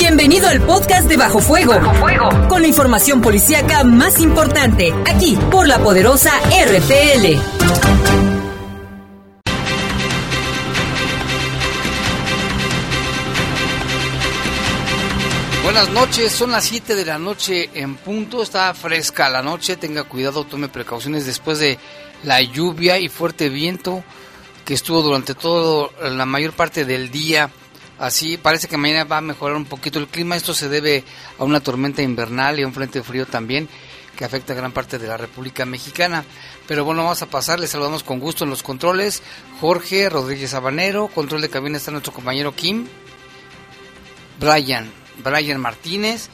Bienvenido al podcast de Bajo Fuego. Bajo Fuego. Con la información policíaca más importante, aquí por la poderosa RPL. Buenas noches, son las 7 de la noche en punto, está fresca la noche, tenga cuidado, tome precauciones después de la lluvia y fuerte viento que estuvo durante toda la mayor parte del día. Así parece que mañana va a mejorar un poquito el clima. Esto se debe a una tormenta invernal y a un frente frío también que afecta a gran parte de la República Mexicana. Pero bueno, vamos a pasar. Les saludamos con gusto en los controles. Jorge Rodríguez Habanero. Control de cabina está nuestro compañero Kim. Brian. Brian Martínez.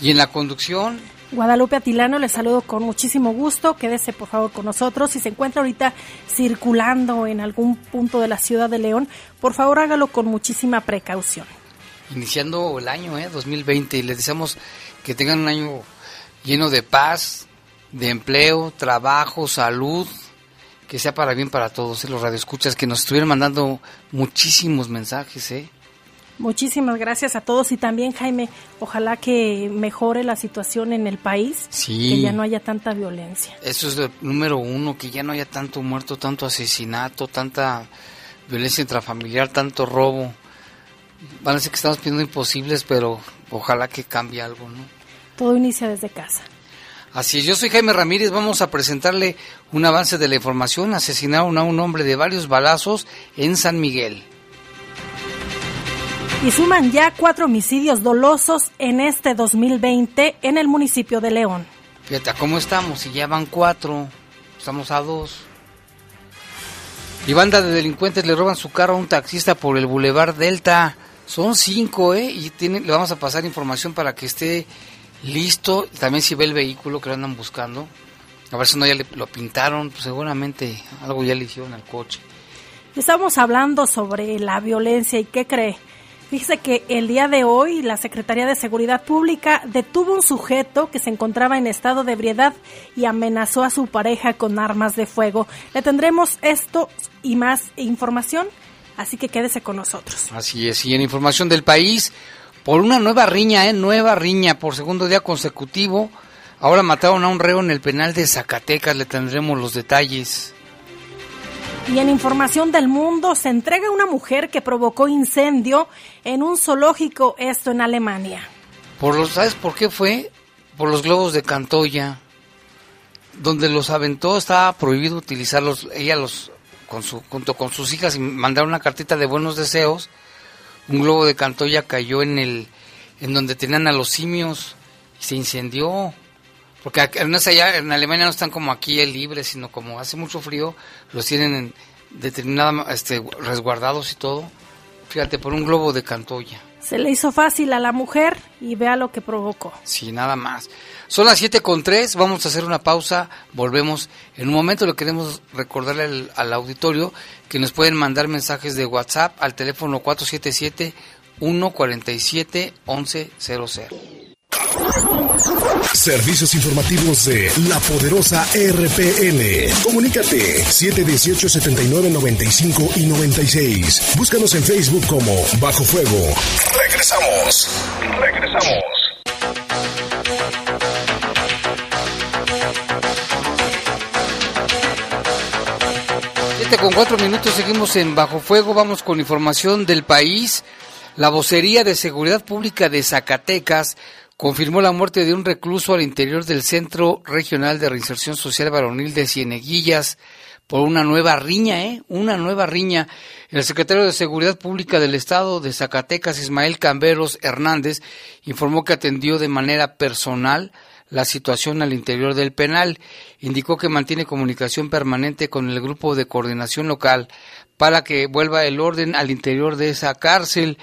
Y en la conducción, Guadalupe Atilano, les saludo con muchísimo gusto. Quédese por favor con nosotros. Si se encuentra ahorita circulando en algún punto de la ciudad de León, por favor hágalo con muchísima precaución. Iniciando el año ¿eh? 2020 y les deseamos que tengan un año lleno de paz, de empleo, trabajo, salud, que sea para bien para todos, ¿eh? los radioescuchas que nos estuvieron mandando muchísimos mensajes, ¿eh? Muchísimas gracias a todos y también Jaime, ojalá que mejore la situación en el país, sí. que ya no haya tanta violencia. Eso es el número uno, que ya no haya tanto muerto, tanto asesinato, tanta violencia intrafamiliar, tanto robo. Van a decir que estamos pidiendo imposibles, pero ojalá que cambie algo, ¿no? Todo inicia desde casa. Así es, yo soy Jaime Ramírez, vamos a presentarle un avance de la información. Asesinaron a un hombre de varios balazos en San Miguel. Y suman ya cuatro homicidios dolosos en este 2020 en el municipio de León. Fíjate, ¿cómo estamos? Si ya van cuatro, estamos a dos. Y banda de delincuentes le roban su carro a un taxista por el Boulevard Delta. Son cinco, ¿eh? Y tiene, le vamos a pasar información para que esté listo. También si ve el vehículo que lo andan buscando. A ver si no ya le, lo pintaron, pues seguramente algo ya le hicieron al coche. Estamos hablando sobre la violencia y qué cree. Fíjese que el día de hoy la Secretaría de Seguridad Pública detuvo un sujeto que se encontraba en estado de ebriedad y amenazó a su pareja con armas de fuego. Le tendremos esto y más información, así que quédese con nosotros. Así es, y en información del país, por una nueva riña, ¿eh? Nueva riña por segundo día consecutivo. Ahora mataron a un reo en el penal de Zacatecas, le tendremos los detalles. Y en información del mundo se entrega una mujer que provocó incendio en un zoológico, esto en Alemania. Por los, ¿Sabes por qué fue? Por los globos de Cantoya. Donde los aventó estaba prohibido utilizarlos. Ella los, con su, junto con sus hijas, y mandaron una cartita de buenos deseos. Un globo de Cantoya cayó en el, en donde tenían a los simios y se incendió. Porque no es allá, en Alemania no están como aquí libres, sino como hace mucho frío, los tienen en determinada, este, resguardados y todo. Fíjate, por un globo de Cantoya. Se le hizo fácil a la mujer y vea lo que provocó. Sí, nada más. Son las 7 con 3, vamos a hacer una pausa, volvemos. En un momento le queremos recordarle al, al auditorio que nos pueden mandar mensajes de WhatsApp al teléfono 477 147 1100. Servicios informativos de la poderosa RPN. Comunícate 718-7995 y 96. Búscanos en Facebook como Bajo Fuego. Regresamos. Regresamos. Siete con cuatro minutos seguimos en Bajo Fuego. Vamos con información del país. La vocería de seguridad pública de Zacatecas confirmó la muerte de un recluso al interior del Centro Regional de Reinserción Social Varonil de Cieneguillas por una nueva riña, ¿eh? Una nueva riña. El secretario de Seguridad Pública del Estado de Zacatecas, Ismael Camberos Hernández, informó que atendió de manera personal la situación al interior del penal. Indicó que mantiene comunicación permanente con el grupo de coordinación local para que vuelva el orden al interior de esa cárcel.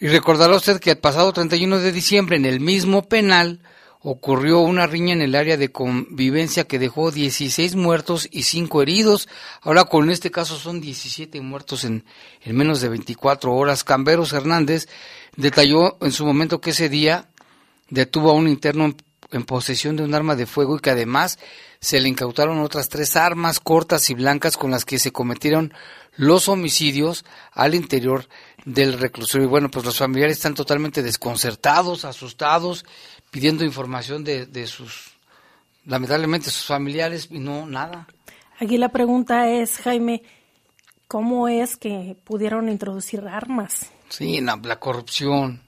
Y recordará usted que el pasado 31 de diciembre en el mismo penal ocurrió una riña en el área de convivencia que dejó 16 muertos y 5 heridos. Ahora con este caso son 17 muertos en, en menos de 24 horas. Camberos Hernández detalló en su momento que ese día detuvo a un interno en posesión de un arma de fuego y que además se le incautaron otras tres armas cortas y blancas con las que se cometieron los homicidios al interior del reclusorio. Y bueno, pues los familiares están totalmente desconcertados, asustados, pidiendo información de, de sus, lamentablemente, sus familiares y no nada. Aquí la pregunta es, Jaime, ¿cómo es que pudieron introducir armas? Sí, la, la corrupción.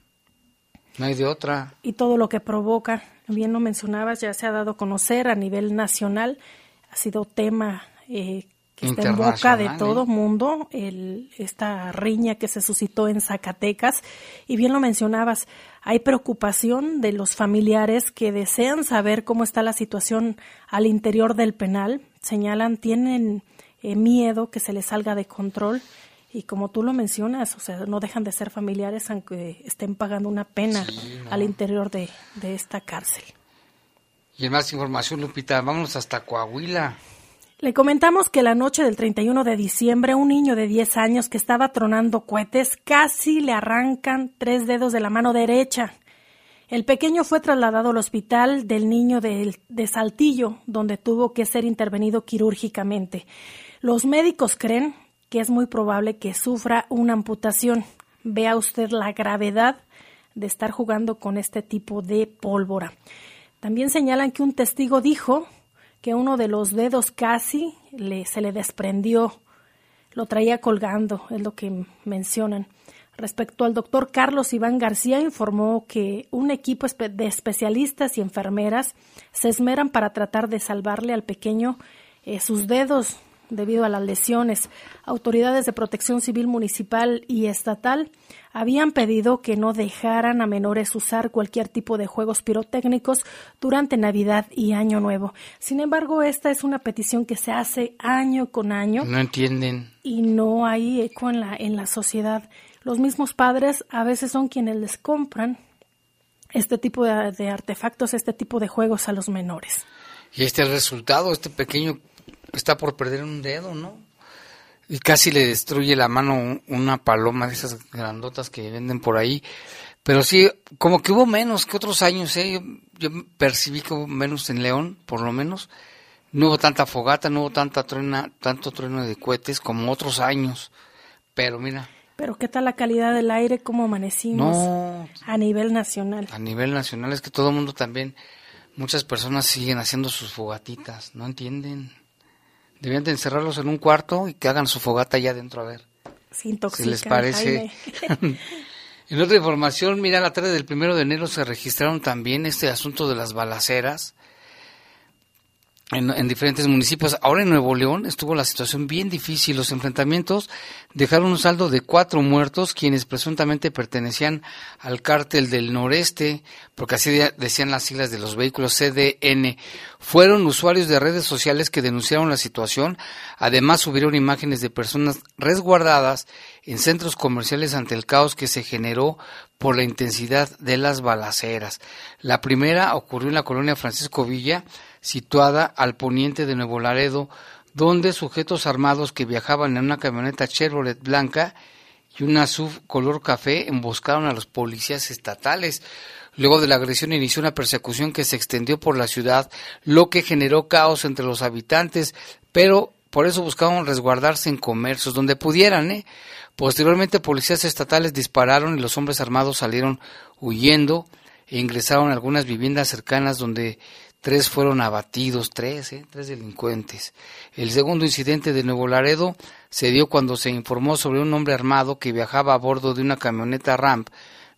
No hay de otra. Y todo lo que provoca, bien lo mencionabas, ya se ha dado a conocer a nivel nacional, ha sido tema eh, que está en boca de todo ¿eh? mundo, el, esta riña que se suscitó en Zacatecas. Y bien lo mencionabas, hay preocupación de los familiares que desean saber cómo está la situación al interior del penal. Señalan, tienen eh, miedo que se les salga de control y como tú lo mencionas, o sea, no dejan de ser familiares aunque estén pagando una pena Sí, no. al interior de, de esta cárcel. Y en más información, Lupita, vámonos hasta Coahuila. Le comentamos que la noche del 31 de diciembre, un niño de 10 años que estaba tronando cohetes casi le arrancan tres dedos de la mano derecha. El pequeño fue trasladado al hospital del niño de, Saltillo, donde tuvo que ser intervenido quirúrgicamente. Los médicos creen que es muy probable que sufra una amputación. Vea usted la gravedad de estar jugando con este tipo de pólvora. También señalan que un testigo dijo que uno de los dedos casi le, se le desprendió, lo traía colgando, es lo que mencionan. Respecto al doctor Carlos Iván García, informó que un equipo de especialistas y enfermeras se esmeran para tratar de salvarle al pequeño eh, sus dedos debido a las lesiones. Autoridades de protección civil municipal y estatal habían pedido que no dejaran a menores usar cualquier tipo de juegos pirotécnicos durante Navidad y Año Nuevo. Sin embargo, esta es una petición que se hace año con año No entienden. y no hay eco en la, en la sociedad. Los mismos padres a veces son quienes les compran este tipo de, de artefactos, este tipo de juegos a los menores. Y este es el resultado, este pequeño está por perder un dedo, ¿no? Y casi le destruye la mano un- una paloma de esas grandotas que venden por ahí. Pero sí, como que hubo menos que otros años, ¿eh? Yo, yo percibí que hubo menos en León, por lo menos. No hubo tanta fogata, no hubo tanta truena, tanto trueno de cohetes como otros años. Pero mira, Pero ¿qué tal la calidad del aire? ¿Cómo amanecimos no, a nivel nacional? a nivel nacional es que todo el mundo también, muchas personas siguen haciendo sus fogatitas, no entienden. Debían de encerrarlos en un cuarto y que hagan su fogata allá adentro a ver. Se si intoxican, les parece. En otra información, mira, la tarde del primero de enero se registraron también este asunto de las balaceras en, en diferentes municipios. Ahora en Nuevo León estuvo la situación bien difícil. Los enfrentamientos dejaron un saldo de cuatro muertos, quienes presuntamente pertenecían al cártel del noreste, porque así de- decían las siglas de los vehículos CDN. Fueron usuarios de redes sociales que denunciaron la situación. Además, subieron imágenes de personas resguardadas en centros comerciales ante el caos que se generó por la intensidad de las balaceras. La primera ocurrió en la colonia Francisco Villa, situada al poniente de Nuevo Laredo, donde sujetos armados que viajaban en una camioneta Chevrolet blanca y una SUV color café emboscaron a los policías estatales. Luego de la agresión inició una persecución que se extendió por la ciudad, lo que generó caos entre los habitantes, pero por eso buscaban resguardarse en comercios donde pudieran, ¿eh? Posteriormente policías estatales dispararon y los hombres armados salieron huyendo e ingresaron a algunas viviendas cercanas donde tres fueron abatidos, tres, ¿eh? tres delincuentes. El segundo incidente de Nuevo Laredo se dio cuando se informó sobre un hombre armado que viajaba a bordo de una camioneta Ramp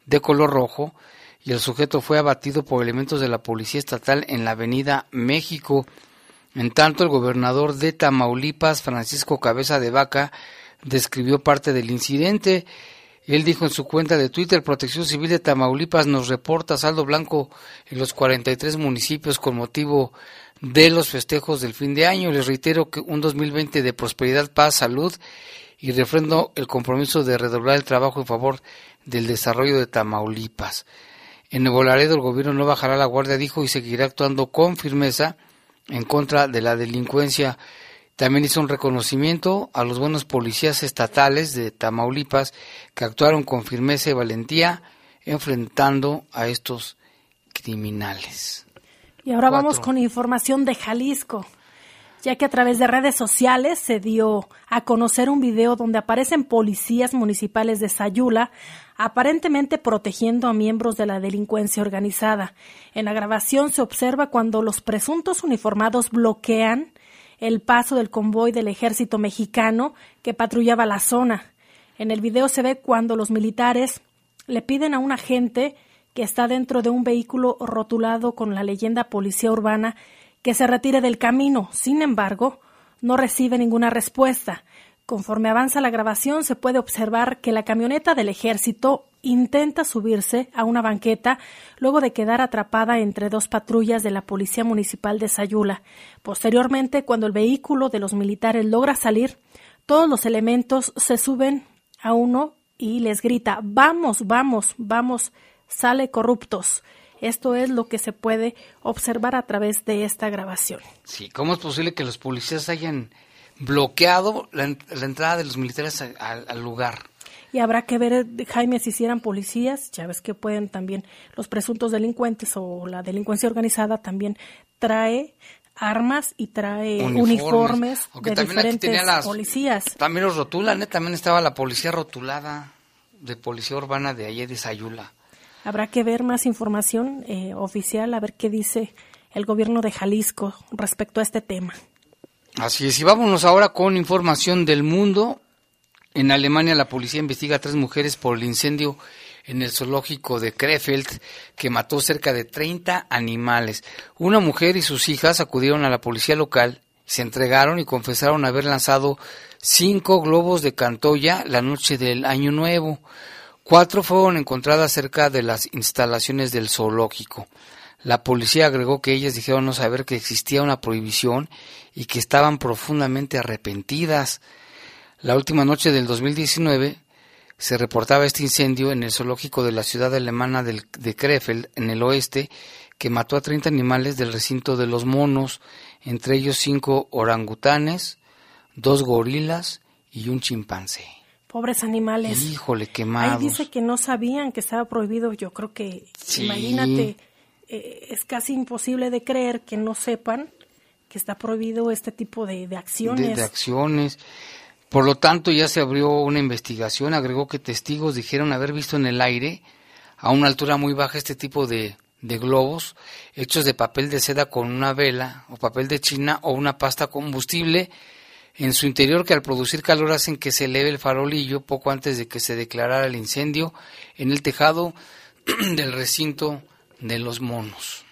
de color rojo y el sujeto fue abatido por elementos de la Policía Estatal en la Avenida México. En tanto, el gobernador de Tamaulipas, Francisco Cabeza de Vaca, describió parte del incidente. Él dijo en su cuenta de Twitter, Protección Civil de Tamaulipas nos reporta saldo blanco en los 43 municipios con motivo de los festejos del fin de año. Les reitero que un 2020 de prosperidad, paz, salud y refrendo el compromiso de redoblar el trabajo en favor del desarrollo de Tamaulipas. En Nuevo Laredo el gobierno no bajará la guardia, dijo, y seguirá actuando con firmeza en contra de la delincuencia. También hizo un reconocimiento a los buenos policías estatales de Tamaulipas que actuaron con firmeza y valentía enfrentando a estos criminales. Y ahora vamos con información de Jalisco. ya que a través de redes sociales se dio a conocer un video donde aparecen policías municipales de Sayula aparentemente protegiendo a miembros de la delincuencia organizada. En la grabación se observa cuando los presuntos uniformados bloquean el paso del convoy del ejército mexicano que patrullaba la zona. En el video se ve cuando los militares le piden a un agente que está dentro de un vehículo rotulado con la leyenda Policía Urbana que se retire del camino. Sin embargo, no recibe ninguna respuesta. Conforme avanza la grabación se puede observar que la camioneta del ejército intenta subirse a una banqueta luego de quedar atrapada entre dos patrullas de la Policía Municipal de Sayula. Posteriormente, cuando el vehículo de los militares logra salir, todos los elementos se suben a uno y les grita Vamos, vamos, vamos, sale corruptos. Esto es lo que se puede observar a través de esta grabación. Sí, ¿cómo es posible que los policías hayan bloqueado la, entrada de los militares al lugar. Y habrá que ver, Jaime, si hicieran policías, ya ves que pueden también, los presuntos delincuentes o la delincuencia organizada también trae armas y trae uniformes, de diferentes policías. También los rotulan, ¿eh? también estaba la policía rotulada de policía urbana de ayer de Sayula. Habrá que ver más información eh, oficial, a ver qué dice el gobierno de Jalisco respecto a este tema. Así es, y vámonos ahora con información del mundo. En Alemania la policía investiga a tres mujeres por el incendio en el zoológico de Krefeld que mató cerca de 30 animales. Una mujer y sus hijas acudieron a la policía local, se entregaron y confesaron haber lanzado cinco globos de cantoya la noche del Año Nuevo. Cuatro fueron encontradas cerca de las instalaciones del zoológico. La policía agregó que ellas dijeron no saber que existía una prohibición y que estaban profundamente arrepentidas. La última noche del 2019 se reportaba este incendio en el zoológico de la ciudad alemana de Krefeld, en el oeste, que mató a 30 animales del recinto de los monos, entre ellos cinco orangutanes, dos gorilas y un chimpancé. Pobres animales. Híjole, quemados. Ahí dice que no sabían que estaba prohibido. Yo creo que, imagínate, eh, es casi imposible de creer que no sepan que está prohibido este tipo de, acciones. De, acciones. Por lo tanto, ya se abrió una investigación. Agregó que testigos dijeron haber visto en el aire, a una altura muy baja, este tipo de, globos hechos de papel de seda con una vela o papel de china o una pasta combustible en su interior que al producir calor hacen que se eleve el farolillo poco antes de que se declarara el incendio en el tejado del recinto de los monos.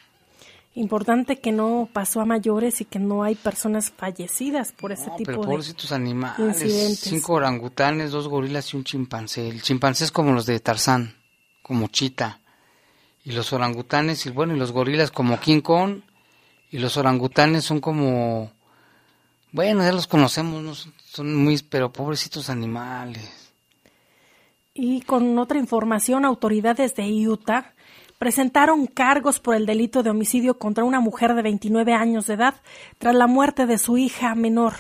Importante que no pasó a mayores y que no hay personas fallecidas por ese tipo pero pobrecitos animales, cinco orangutanes, dos gorilas y un chimpancé. El chimpancé es como los de Tarzán, como Chita. Y los orangutanes, y bueno, y los gorilas como King Kong. Y los orangutanes son como, bueno, ya los conocemos, ¿no? son muy, pero pobrecitos animales. Y con otra información, autoridades de Utah presentaron cargos por el delito de homicidio contra una mujer de 29 años de edad tras la muerte de su hija menor.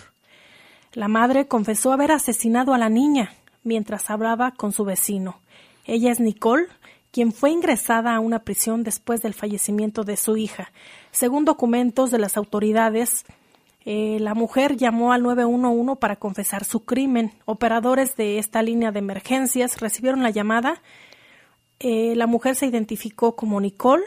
La madre confesó haber asesinado a la niña mientras hablaba con su vecino. Ella es Nicole, quien fue ingresada a una prisión después del fallecimiento de su hija. Según documentos de las autoridades, eh, la mujer llamó al 911 para confesar su crimen. Operadores de esta línea de emergencias recibieron la llamada eh, la mujer se identificó como Nicole,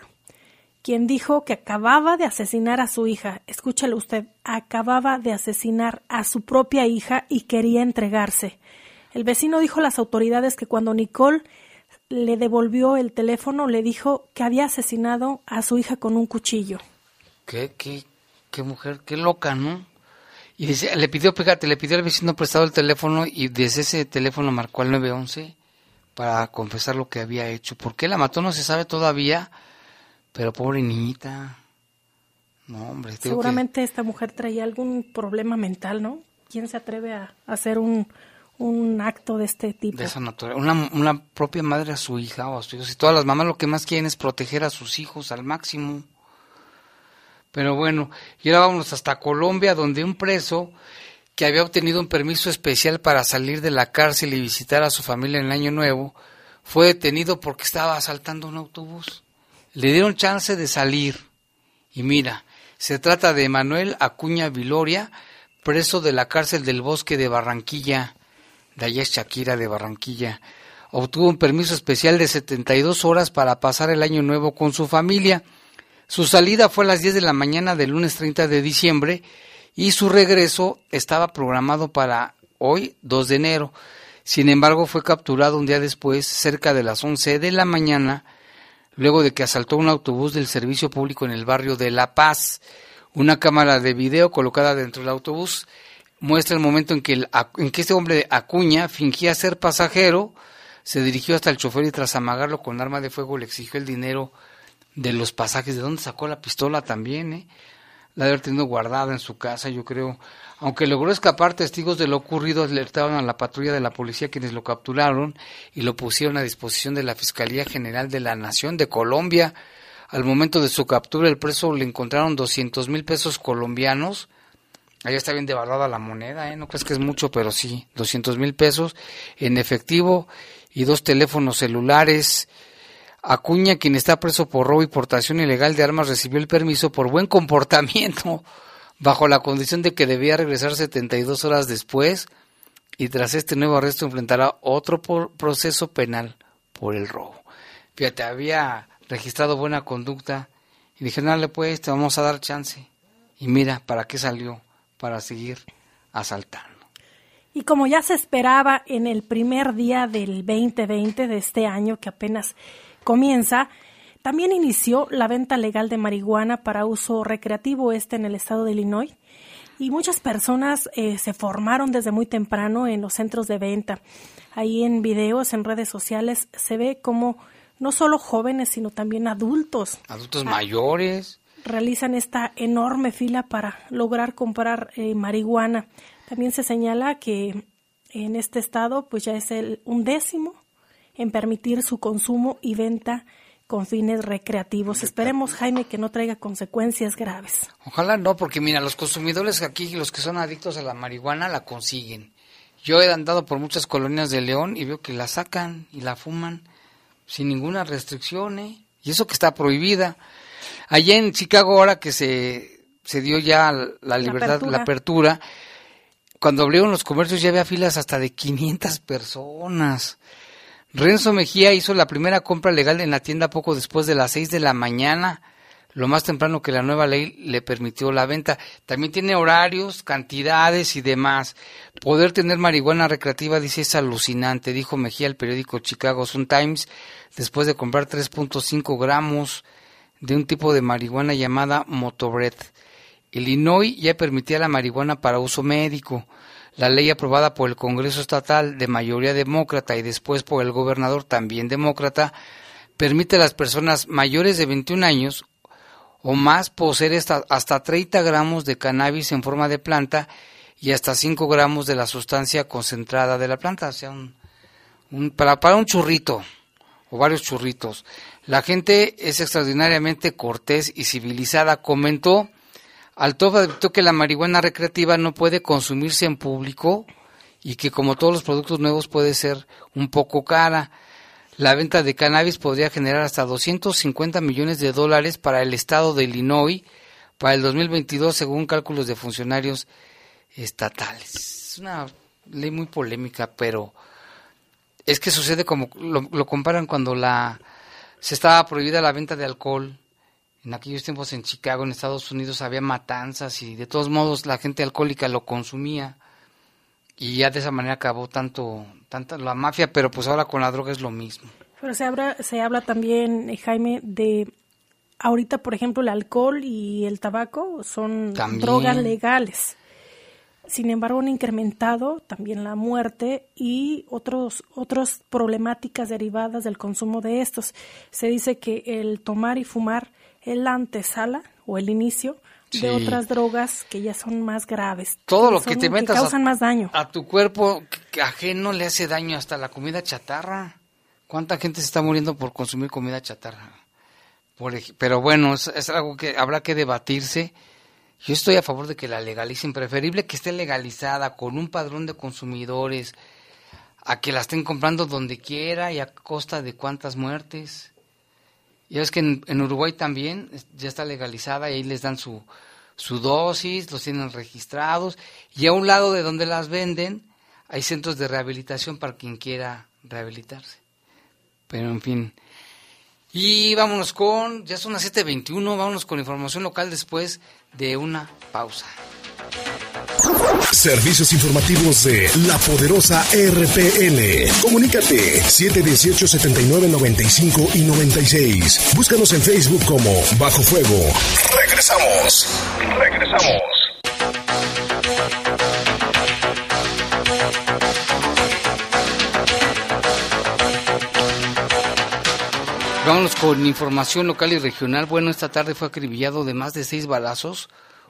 quien dijo que acababa de asesinar a su hija. Escúchalo usted, acababa de asesinar a su propia hija y quería entregarse. El vecino dijo a las autoridades que cuando Nicole le devolvió el teléfono, le dijo que había asesinado a su hija con un cuchillo. Qué mujer, qué loca, ¿no? Y le pidió, fíjate, le pidió al vecino prestado el teléfono y desde ese teléfono marcó al 911 para confesar lo que había hecho. ¿Por qué la mató? No se sabe todavía, pero pobre niñita. No, hombre. Seguramente esta mujer traía algún problema mental, ¿no? ¿Quién se atreve a hacer un, un acto de este tipo? De esa naturaleza. Una, una propia madre a su hija o a sus hijos. Y todas las mamás lo que más quieren es proteger a sus hijos al máximo. Pero bueno, y ahora vamos hasta Colombia, donde un preso que había obtenido un permiso especial para salir de la cárcel y visitar a su familia en el Año Nuevo, fue detenido porque estaba asaltando un autobús. Le dieron chance de salir y mira, Se trata de Manuel Acuña Viloria, preso de la cárcel del bosque de Barranquilla, de allá es Shakira de Barranquilla. Obtuvo un permiso especial de 72 horas para pasar el año nuevo con su familia. Su salida fue a las 10 de la mañana del lunes 30 de diciembre y su regreso estaba programado para hoy, 2 de enero. Sin embargo, fue capturado un día después, cerca de las 11 de la mañana, luego de que asaltó un autobús del servicio público en el barrio de La Paz. Una cámara de video colocada dentro del autobús muestra el momento en que, el, en que este hombre Acuña fingía ser pasajero, se dirigió hasta el chofer y tras amagarlo con arma de fuego le exigió el dinero de los pasajes. ¿De dónde sacó la pistola también? Eh? La debe haber tenido guardada en su casa, yo creo. Aunque logró escapar, testigos de lo ocurrido alertaron a la patrulla de la policía quienes lo capturaron y lo pusieron a disposición de la Fiscalía General de la Nación de Colombia. Al momento de su captura, el preso le encontraron 200 mil pesos colombianos. Allá está bien devaluada la moneda, ¿eh? No crees que es mucho, pero sí, 200 mil pesos en efectivo y dos teléfonos celulares. Acuña, quien está preso por robo y portación ilegal de armas, recibió el permiso por buen comportamiento, bajo la condición de que debía regresar 72 horas después y tras este nuevo arresto enfrentará otro proceso penal por el robo. Fíjate, había registrado buena conducta y dije, le pues, te vamos a dar chance. Y mira, ¿para qué salió? Para seguir asaltando. Y como ya se esperaba en el primer día del 2020 de este año que apenas comienza, también inició la venta legal de marihuana para uso recreativo este en el estado de Illinois. Y muchas personas eh, se formaron desde muy temprano en los centros de venta. Ahí en videos, en redes sociales, se ve como no solo jóvenes, sino también adultos. Adultos mayores. Realizan esta enorme fila para lograr comprar eh, marihuana. También se señala que en este estado pues ya es el undécimo en permitir su consumo y venta con fines recreativos. Esperemos, Jaime, que no traiga consecuencias graves. Ojalá no, porque mira, los consumidores aquí, los que son adictos a la marihuana, la consiguen. Yo he andado por muchas colonias de León y veo que la sacan y la fuman sin ninguna restricción, ¿eh? Y eso que está prohibida. Allá en Chicago, ahora que se, se dio ya la libertad, la apertura. cuando abrieron los comercios ya había filas hasta de 500 personas. Renzo Mejía hizo la primera compra legal en la tienda poco después de las 6 de la mañana, lo más temprano que la nueva ley le permitió la venta. También tiene horarios, cantidades y demás. Poder tener marihuana recreativa, dice, es alucinante, dijo Mejía al periódico Chicago Sun Times, después de comprar 3.5 gramos de un tipo de marihuana llamada Motobred. Illinois ya permitía la marihuana para uso médico. La ley aprobada por el Congreso Estatal de mayoría demócrata y después por el gobernador también demócrata permite a las personas mayores de 21 años o más poseer hasta, 30 gramos de cannabis en forma de planta y hasta 5 gramos de la sustancia concentrada de la planta, o sea, un, para, para un churrito o varios churritos. La gente es extraordinariamente cortés y civilizada, comentó Alto advirtió que la marihuana recreativa no puede consumirse en público y que como todos los productos nuevos puede ser un poco cara. La venta de cannabis podría generar hasta 250 millones de dólares para el estado de Illinois para el 2022 según cálculos de funcionarios estatales. Es una ley muy polémica, pero es que sucede como lo, lo comparan cuando la se estaba prohibida la venta de alcohol en aquellos tiempos en Chicago, en Estados Unidos, había matanzas y de todos modos la gente alcohólica lo consumía y ya de esa manera acabó tanto, tanta la mafia, pero pues ahora con la droga es lo mismo. Pero se habla, se habla también, eh, Jaime, de ahorita, por ejemplo, el alcohol y el tabaco son drogas legales. Sin embargo, han incrementado también la muerte y otros, otras problemáticas derivadas del consumo de estos. Se dice que el tomar y fumar es la antesala o el inicio de otras drogas que ya son más graves. Todo lo que te metas causan más daño. A tu cuerpo ajeno le hace daño hasta la comida chatarra. ¿Cuánta gente se está muriendo por consumir comida chatarra? pero bueno, es, algo que habrá que debatirse. Yo estoy a favor de que la legalicen, preferible que esté legalizada con un padrón de consumidores, a que la estén comprando donde quiera y a costa de cuántas muertes. Ya es que en, Uruguay también ya está legalizada y ahí les dan su, su dosis, los tienen registrados y a un lado de donde las venden hay centros de rehabilitación para quien quiera rehabilitarse. Pero en fin. Y vámonos con, ya son las 7.21, vámonos con información local después de una pausa. Servicios informativos de la poderosa RPN. Comunícate 718-7995 y 96. Búscanos en Facebook como Bajo Fuego. Regresamos. Regresamos. Vámonos con información local y regional. Bueno, esta tarde fue acribillado de más de seis balazos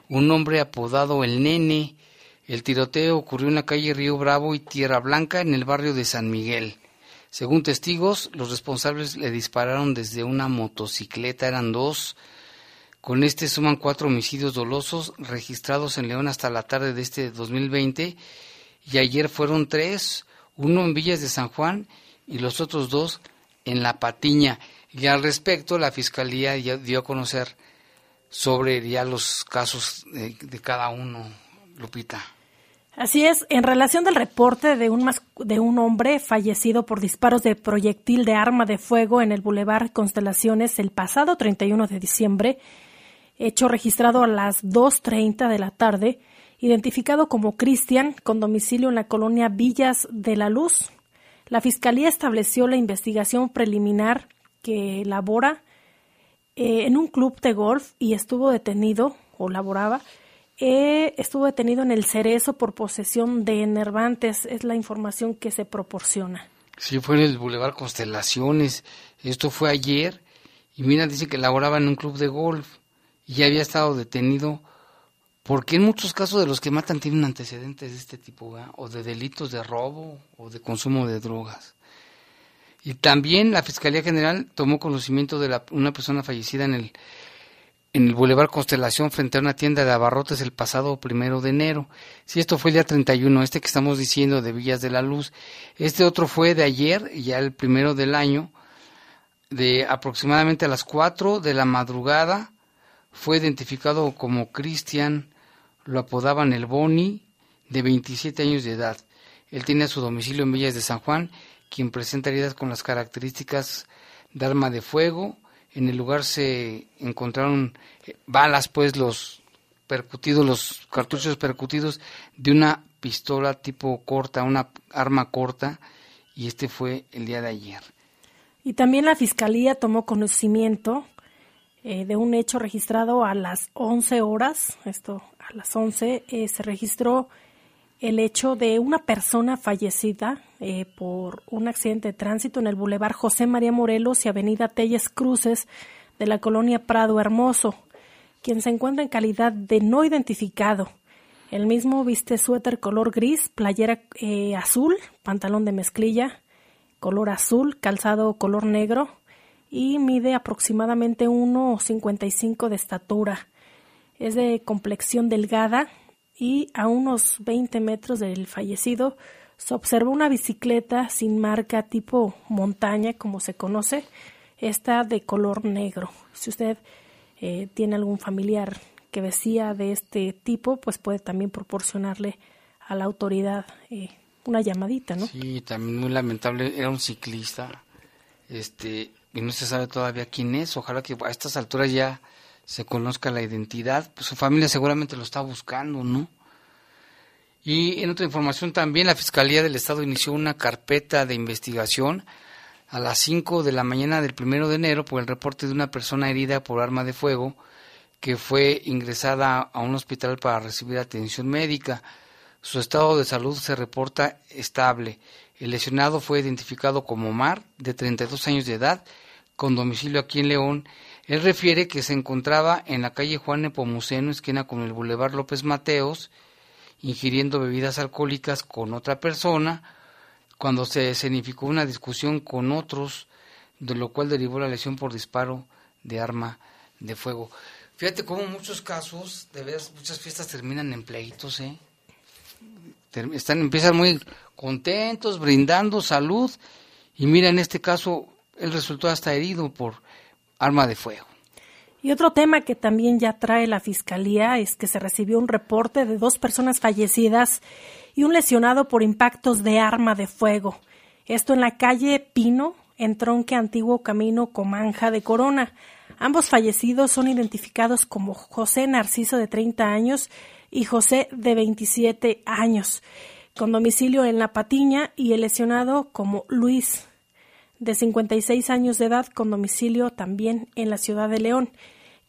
un hombre apodado El Nene. El tiroteo ocurrió en la calle Río Bravo y Tierra Blanca en el barrio de San Miguel. Según testigos, los responsables le dispararon desde una motocicleta, eran dos. Con este suman cuatro homicidios dolosos registrados en León hasta la tarde de este 2020 y ayer fueron tres, uno en Villas de San Juan y los otros dos en La Patiña. Y al respecto, la Fiscalía dio a conocer sobre ya los casos de, cada uno, Lupita. Así es, en relación del reporte de un, de un hombre fallecido por disparos de proyectil de arma de fuego en el Boulevard Constelaciones el pasado 31 de diciembre, hecho registrado a las 2.30 de la tarde, identificado como Cristian, con domicilio en la colonia Villas de la Luz, la Fiscalía estableció la investigación preliminar que labora eh, en un club de golf y estuvo detenido o laboraba. Eh, estuvo detenido en el Cerezo por posesión de enervantes, es la información que se proporciona. Sí, fue en el Boulevard Constelaciones. Esto fue ayer. Y mira, dice que laboraba en un club de golf y ya había estado detenido. Porque en muchos casos de los que matan tienen antecedentes de este tipo, o de delitos de robo o de consumo de drogas. Y también la Fiscalía General tomó conocimiento de una persona fallecida en el, en el Boulevard Constelación frente a una tienda de abarrotes el pasado primero de enero. Si esto fue el día 31, este que estamos diciendo de Villas de la Luz. Este otro fue de ayer, ya el primero del año, de aproximadamente a las 4 de la madrugada. Fue identificado como Cristian, lo apodaban el Boni, de 27 años de edad. Él tenía su domicilio en Villas de San Juan quien presenta heridas con las características de arma de fuego. En el lugar se encontraron eh, balas, pues los percutidos, los cartuchos percutidos de una pistola tipo corta, una arma corta, y este fue el día de ayer. Y también la Fiscalía tomó conocimiento eh, de un hecho registrado a las 11 horas, esto a las 11, eh, se registró el hecho de una persona fallecida eh, por un accidente de tránsito en el Boulevard José María Morelos y Avenida Telles Cruces de la colonia Prado Hermoso, quien se encuentra en calidad de no identificado. El mismo viste suéter color gris, playera eh, azul, pantalón de mezclilla, color azul, calzado color negro y mide aproximadamente 1,55 de estatura. Es de complexión delgada, y a unos 20 metros del fallecido se observa una bicicleta sin marca tipo montaña, como se conoce, esta de color negro. Si usted eh, tiene algún familiar que vestía de este tipo, pues puede también proporcionarle a la autoridad eh, una llamadita, ¿no? Sí, también muy lamentable, era un ciclista, este, y no se sabe todavía quién es, ojalá que a estas alturas ya se conozca la identidad, pues su familia seguramente lo está buscando, ¿no? Y en otra información también, la Fiscalía del Estado inició una carpeta de investigación a las 5 de la mañana del primero de enero por el reporte de una persona herida por arma de fuego que fue ingresada a un hospital para recibir atención médica. Su estado de salud se reporta estable. El lesionado fue identificado como Mar, de 32 años de edad, con domicilio aquí en León él refiere que se encontraba en la calle Juan Nepomuceno, esquina con el Boulevard López Mateos, ingiriendo bebidas alcohólicas con otra persona, cuando se escenificó una discusión con otros, de lo cual derivó la lesión por disparo de arma de fuego. Fíjate cómo muchos casos, de muchas fiestas terminan en pleitos, ¿eh? Están, empiezan muy contentos, brindando salud, y mira, en este caso, él resultó hasta herido por arma de fuego. Y otro tema que también ya trae la Fiscalía es que se recibió un reporte de dos personas fallecidas y un lesionado por impactos de arma de fuego. Esto en la calle Pino, en tronque antiguo camino Comanja de Corona. Ambos fallecidos son identificados como José Narciso de 30 años y José de 27 años, con domicilio en La Patiña y el lesionado como Luis de 56 años de edad con domicilio también en la ciudad de León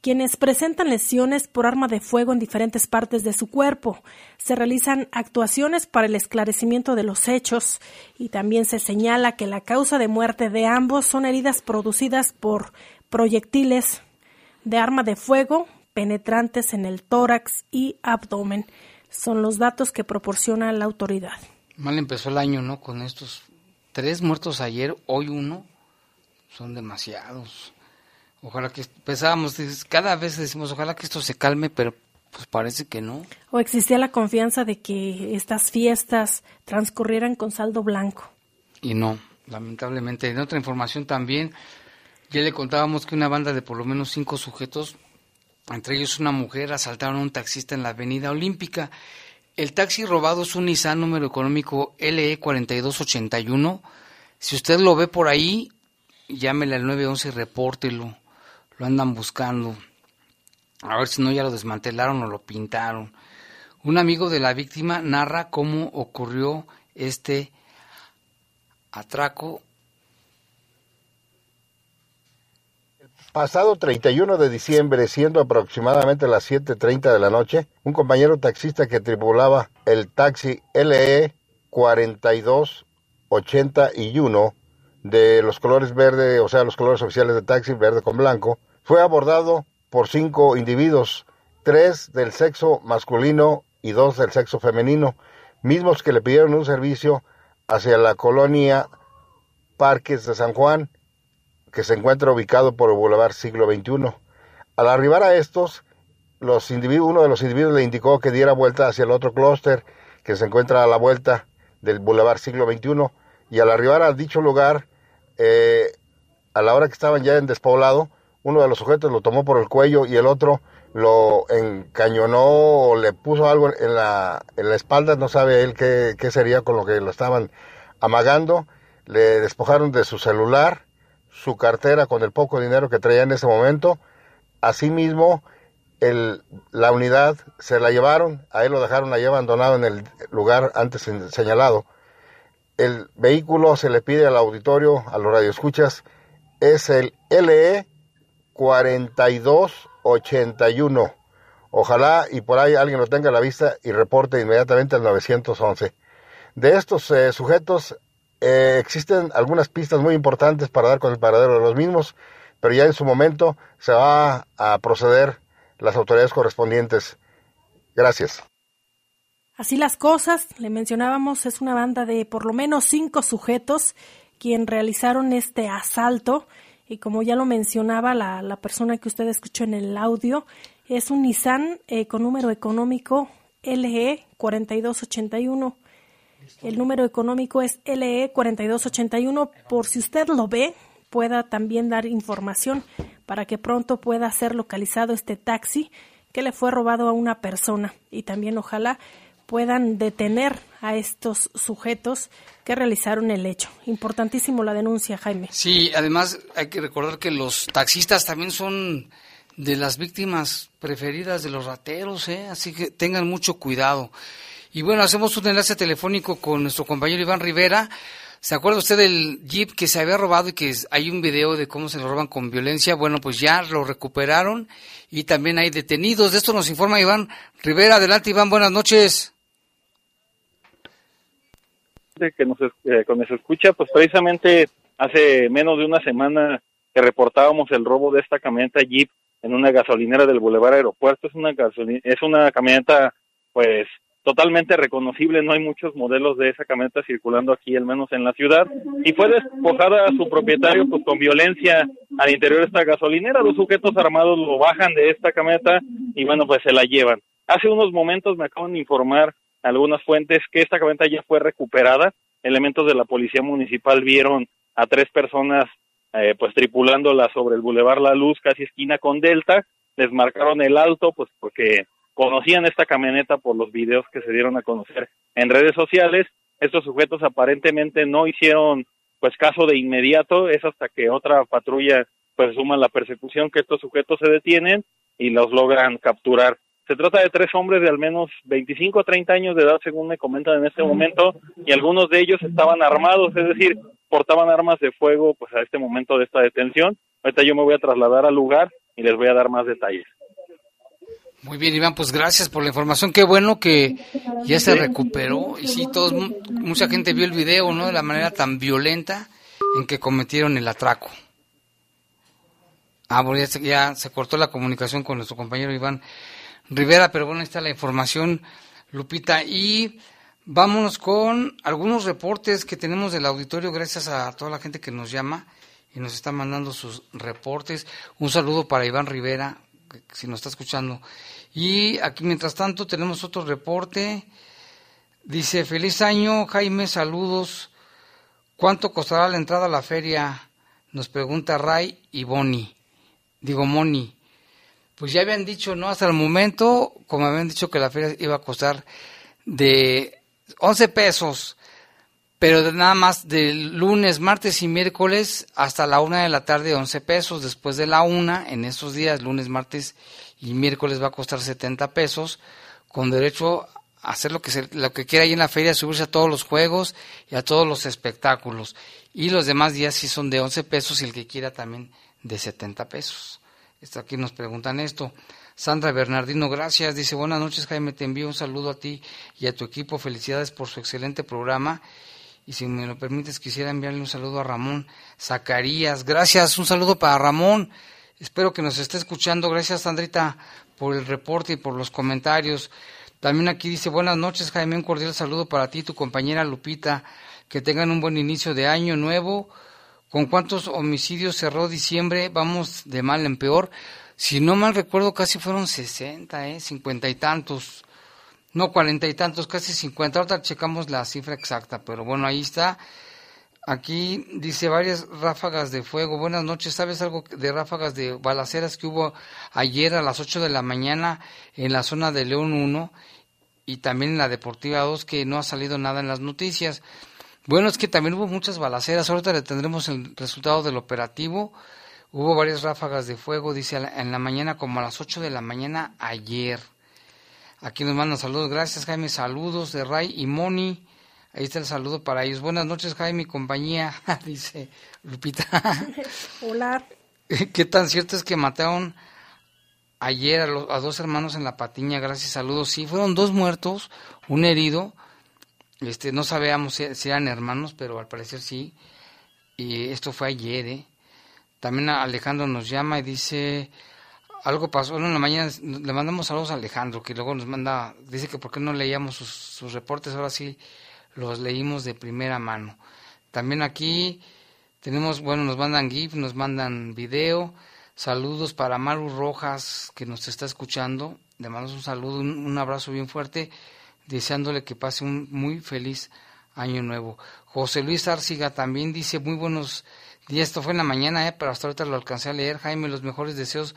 quienes presentan lesiones por arma de fuego en diferentes partes de su cuerpo. Se realizan actuaciones para el esclarecimiento de los hechos y también se señala que la causa de muerte de ambos son heridas producidas por proyectiles de arma de fuego penetrantes en el tórax y abdomen. Son los datos que proporciona la autoridad. Mal empezó el año, ¿no? Con estos tres muertos ayer, hoy uno. Son demasiados. Ojalá que pensábamos, cada vez decimos, ojalá que esto se calme, pero pues parece que no. O existía la confianza de que estas fiestas transcurrieran con saldo blanco. Y no, lamentablemente. En otra información también, ya le contábamos que una banda de por lo menos cinco sujetos, entre ellos una mujer, asaltaron a un taxista en la avenida Olímpica. El taxi robado es un Nissan número económico LE 4281. Si usted lo ve por ahí, llámele al 911 y repórtelo lo andan buscando. A ver si no ya lo desmantelaron o lo pintaron. Un amigo de la víctima narra cómo ocurrió este atraco. Pasado 31 de diciembre, siendo aproximadamente las 7.30 de la noche, un compañero taxista que tripulaba el taxi LE 4281 de los colores verde, o sea, los colores oficiales de taxi, verde con blanco, fue abordado por cinco individuos, tres del sexo masculino y dos del sexo femenino, mismos que le pidieron un servicio hacia la colonia Parques de San Juan, que se encuentra ubicado por el Boulevard Siglo XXI. Al arribar a estos, los uno de los individuos le indicó que diera vuelta hacia el otro clúster que se encuentra a la vuelta del Boulevard Siglo XXI. Y al arribar a dicho lugar, eh, a la hora que estaban ya en despoblado, uno de los sujetos lo tomó por el cuello y el otro lo encañonó o le puso algo en la, en la espalda, no sabe él qué, qué sería con lo que lo estaban amagando, le despojaron de su celular, su cartera con el poco dinero que traía en ese momento, asimismo el, la unidad se la llevaron, a él lo dejaron allí abandonado en el lugar antes señalado. El vehículo se le pide al auditorio, a los radioescuchas, es el LE 4281. Ojalá y por ahí alguien lo tenga a la vista y reporte inmediatamente al 911. De estos eh, sujetos eh, existen algunas pistas muy importantes para dar con el paradero de los mismos, pero ya en su momento se va a proceder las autoridades correspondientes. Gracias. Así las cosas, le mencionábamos, es una banda de por lo menos cinco sujetos quien realizaron este asalto y como ya lo mencionaba la, la persona que usted escuchó en el audio, es un Nissan eh, con número económico LE 4281. El número económico es LE 4281. Por si usted lo ve, pueda también dar información para que pronto pueda ser localizado este taxi que le fue robado a una persona y también ojalá puedan detener a estos sujetos que realizaron el hecho. Importantísimo la denuncia, Jaime. Sí, además hay que recordar que los taxistas también son de las víctimas preferidas de los rateros, ¿eh? así que tengan mucho cuidado. Y bueno, hacemos un enlace telefónico con nuestro compañero Iván Rivera. ¿Se acuerda usted del jeep que se había robado y que hay un video de cómo se lo roban con violencia? Bueno, pues ya lo recuperaron y también hay detenidos. De esto nos informa Iván Rivera. Adelante, Iván, buenas noches que nos, eh, nos escucha, pues precisamente hace menos de una semana que reportábamos el robo de esta camioneta Jeep en una gasolinera del Boulevard Aeropuerto. Es una, es una camioneta, pues, totalmente reconocible. No hay muchos modelos de esa camioneta circulando aquí, al menos en la ciudad. Y fue despojada a su propietario, pues, con violencia al interior de esta gasolinera. Los sujetos armados lo bajan de esta camioneta y, bueno, pues se la llevan. Hace unos momentos me acaban de informar algunas fuentes que esta camioneta ya fue recuperada. Elementos de la policía municipal vieron a tres personas eh, pues tripulándola sobre el Boulevard La Luz, casi esquina con Delta, les marcaron el alto, pues porque conocían esta camioneta por los videos que se dieron a conocer en redes sociales. Estos sujetos aparentemente no hicieron pues caso de inmediato, es hasta que otra patrulla pues suma la persecución que estos sujetos se detienen y los logran capturar. Se trata de tres hombres de al menos 25 o 30 años de edad, según me comentan en este momento, y algunos de ellos estaban armados, es decir, portaban armas de fuego pues a este momento de esta detención. Ahorita yo me voy a trasladar al lugar y les voy a dar más detalles. Muy bien, Iván, pues gracias por la información. Qué bueno que ya se recuperó. Y sí, todos, mucha gente vio el video, ¿no? De la manera tan violenta en que cometieron el atraco. Ah, bueno, ya ya se cortó la comunicación con nuestro compañero Iván. Rivera, pero bueno, ahí está la información, Lupita. Y vámonos con algunos reportes que tenemos del auditorio, gracias a toda la gente que nos llama y nos está mandando sus reportes. Un saludo para Iván Rivera, si nos está escuchando. Y aquí, mientras tanto, tenemos otro reporte. Dice, feliz año, Jaime, saludos. ¿Cuánto costará la entrada a la feria? Nos pregunta Ray y Bonnie. Digo, Moni pues ya habían dicho, ¿no? Hasta el momento, como habían dicho que la feria iba a costar de 11 pesos, pero de nada más de lunes, martes y miércoles hasta la una de la tarde 11 pesos. Después de la una, en esos días, lunes, martes y miércoles va a costar 70 pesos, con derecho a hacer lo que, se, lo que quiera ahí en la feria, subirse a todos los juegos y a todos los espectáculos. Y los demás días sí son de 11 pesos y el que quiera también de 70 pesos. Aquí nos preguntan esto. Sandra Bernardino, gracias. Dice, buenas noches Jaime, te envío un saludo a ti y a tu equipo. Felicidades por su excelente programa. Y si me lo permites, quisiera enviarle un saludo a Ramón Zacarías. Gracias, un saludo para Ramón. Espero que nos esté escuchando. Gracias, Sandrita, por el reporte y por los comentarios. También aquí dice, buenas noches, Jaime, un cordial saludo para ti y tu compañera Lupita. Que tengan un buen inicio de año nuevo ¿Con cuántos homicidios cerró diciembre? Vamos de mal en peor. Si no mal recuerdo, casi fueron 60, ¿eh? 50 y tantos. No, cuarenta y tantos, casi 50. Ahorita checamos la cifra exacta, pero bueno, ahí está. Aquí dice varias ráfagas de fuego. Buenas noches. ¿Sabes algo de ráfagas de balaceras que hubo ayer a las 8 de la mañana en la zona de León 1 y también en la Deportiva 2 que no ha salido nada en las noticias? Bueno, es que también hubo muchas balaceras. Ahorita le tendremos el resultado del operativo. Hubo varias ráfagas de fuego, dice en la mañana, como a las 8 de la mañana ayer. Aquí nos mandan saludos. Gracias, Jaime. Saludos de Ray y Moni. Ahí está el saludo para ellos. Buenas noches, Jaime y compañía, dice Lupita. Hola. ¿Qué tan cierto es que mataron ayer a, a dos hermanos en la patiña? Gracias, saludos. Sí, fueron dos muertos, un herido este, no sabíamos si, eran hermanos, pero al parecer sí. Y esto fue ayer, ¿eh? También Alejandro nos llama y dice, algo pasó, en la mañana le mandamos saludos a Alejandro, que luego nos manda, dice que por qué no leíamos sus, reportes, ahora sí los leímos de primera mano. También aquí tenemos, bueno, nos mandan GIF, nos mandan video, saludos para Maru Rojas, que nos está escuchando, le mandamos un saludo, un abrazo bien fuerte deseándole que pase un muy feliz año nuevo. José Luis Arciga también dice muy buenos días, esto fue en la mañana, eh, pero hasta ahorita lo alcancé a leer. Jaime, los mejores deseos